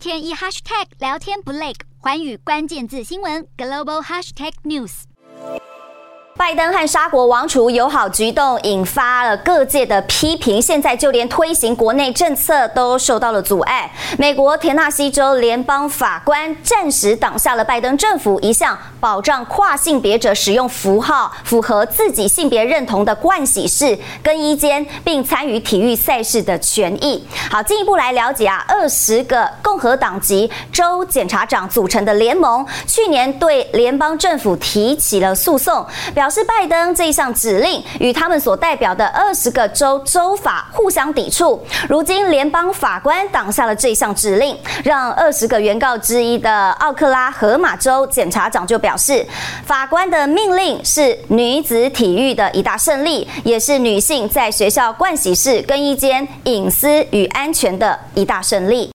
天一 hashtag 聊天不累，环宇关键字新闻 global hashtag news。拜登和沙国王储友好举动引发了各界的批评，现在就连推行国内政策都受到了阻碍。美国田纳西州联邦法官暂时挡下了拜登政府一项保障跨性别者使用符号符合自己性别认同的盥洗室、更衣间，并参与体育赛事的权益。好，进一步来了解啊，二十个共和党籍州检察长组成的联盟，去年对联邦政府提起了诉讼，表。示拜登这一项指令与他们所代表的二十个州州法互相抵触。如今联邦法官挡下了这项指令，让二十个原告之一的奥克拉荷马州检察长就表示，法官的命令是女子体育的一大胜利，也是女性在学校盥洗室、更衣间隐私与安全的一大胜利。